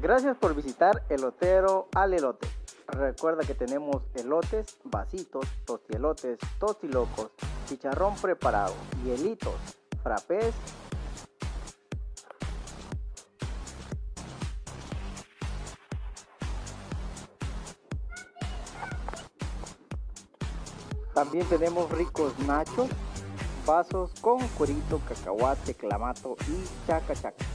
Gracias por visitar Elotero al Elote. Recuerda que tenemos elotes, vasitos, tostielotes, tostilocos, chicharrón preparado, hielitos, frappés. También tenemos ricos nachos, vasos con cuerito, cacahuate, clamato y chaca chaca.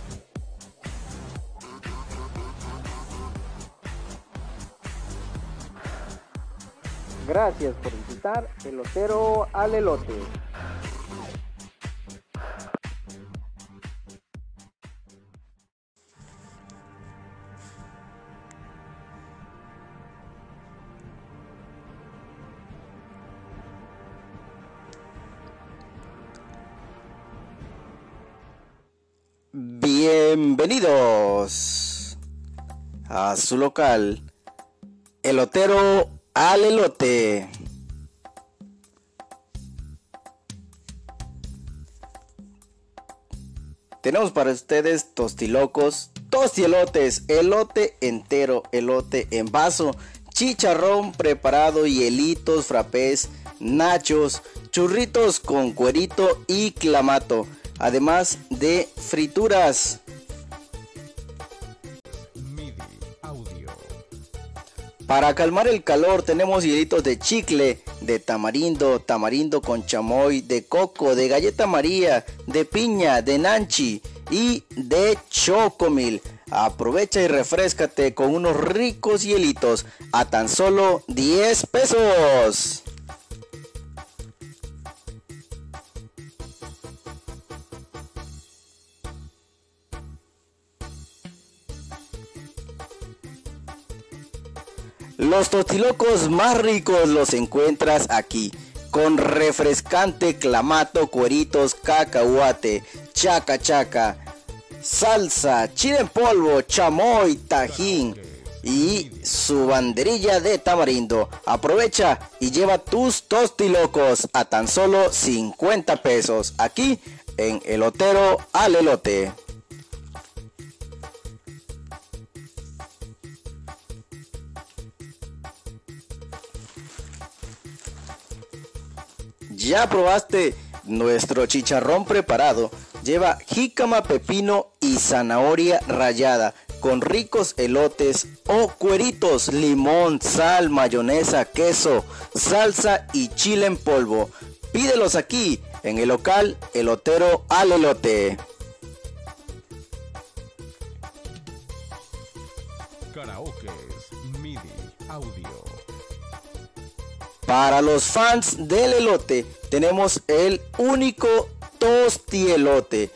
Gracias por visitar Elotero al Elote. Bienvenidos a su local, Elotero al elote. Tenemos para ustedes tostilocos, tostielotes, elote entero, elote en vaso, chicharrón preparado, hielitos, frappés, nachos, churritos con cuerito y clamato, además de frituras. Para calmar el calor tenemos hielitos de chicle, de tamarindo, tamarindo con chamoy, de coco, de galleta maría, de piña, de nanchi y de chocomil. Aprovecha y refrescate con unos ricos hielitos a tan solo 10 pesos. Los tostilocos más ricos los encuentras aquí, con refrescante clamato, cueritos, cacahuate, chaca chaca, salsa, chile en polvo, chamoy, tajín y su banderilla de tamarindo. Aprovecha y lleva tus tostilocos a tan solo 50 pesos aquí en Elotero al Elote. ¿Ya probaste nuestro chicharrón preparado? Lleva jícama, pepino y zanahoria rallada con ricos elotes o cueritos, limón, sal, mayonesa, queso, salsa y chile en polvo. Pídelos aquí en el local Elotero al Elote. Para los fans del elote tenemos el único tostielote.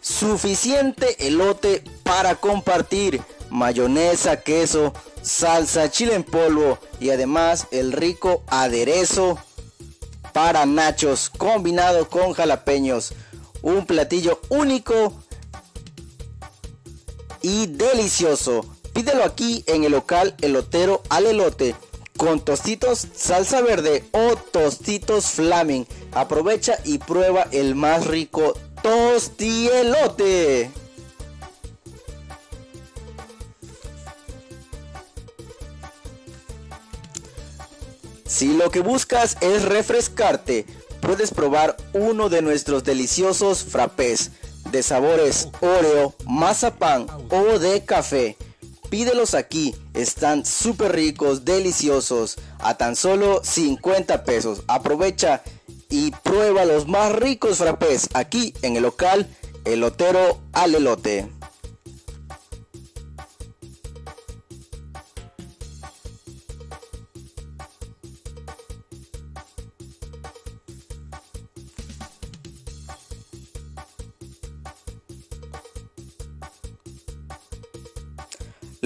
Suficiente elote para compartir. Mayonesa, queso, salsa, chile en polvo y además el rico aderezo para nachos combinado con jalapeños. Un platillo único y delicioso. Pídelo aquí en el local Elotero al Elote con tostitos salsa verde o tostitos flaming. Aprovecha y prueba el más rico tostielote. Si lo que buscas es refrescarte, puedes probar uno de nuestros deliciosos frappés de sabores Oreo, mazapán o de café Pídelos aquí, están súper ricos, deliciosos, a tan solo 50 pesos. Aprovecha y prueba los más ricos frappés aquí en el local Elotero al Elote.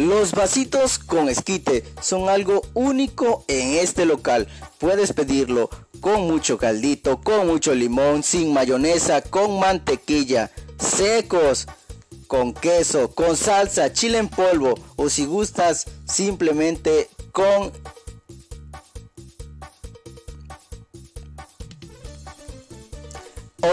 Los vasitos con esquite son algo único en este local. Puedes pedirlo con mucho caldito, con mucho limón, sin mayonesa, con mantequilla, secos, con queso, con salsa, chile en polvo o si gustas simplemente con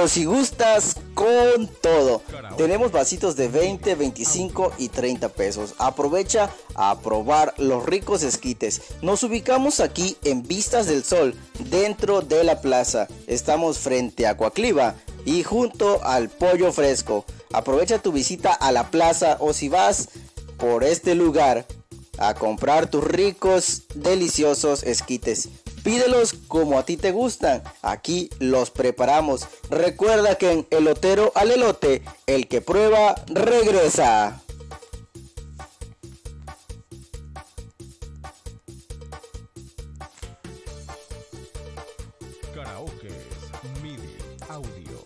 o si gustas con todo. Tenemos vasitos de 20, 25 y 30 pesos. Aprovecha a probar los ricos esquites. Nos ubicamos aquí en Vistas del Sol, dentro de la plaza. Estamos frente a Coacliva y junto al pollo fresco. Aprovecha tu visita a la plaza o si vas por este lugar a comprar tus ricos, deliciosos esquites. Pídelos como a ti te gustan. Aquí los preparamos. Recuerda que en elotero al elote, el que prueba regresa. Karaoke MIDI Audio.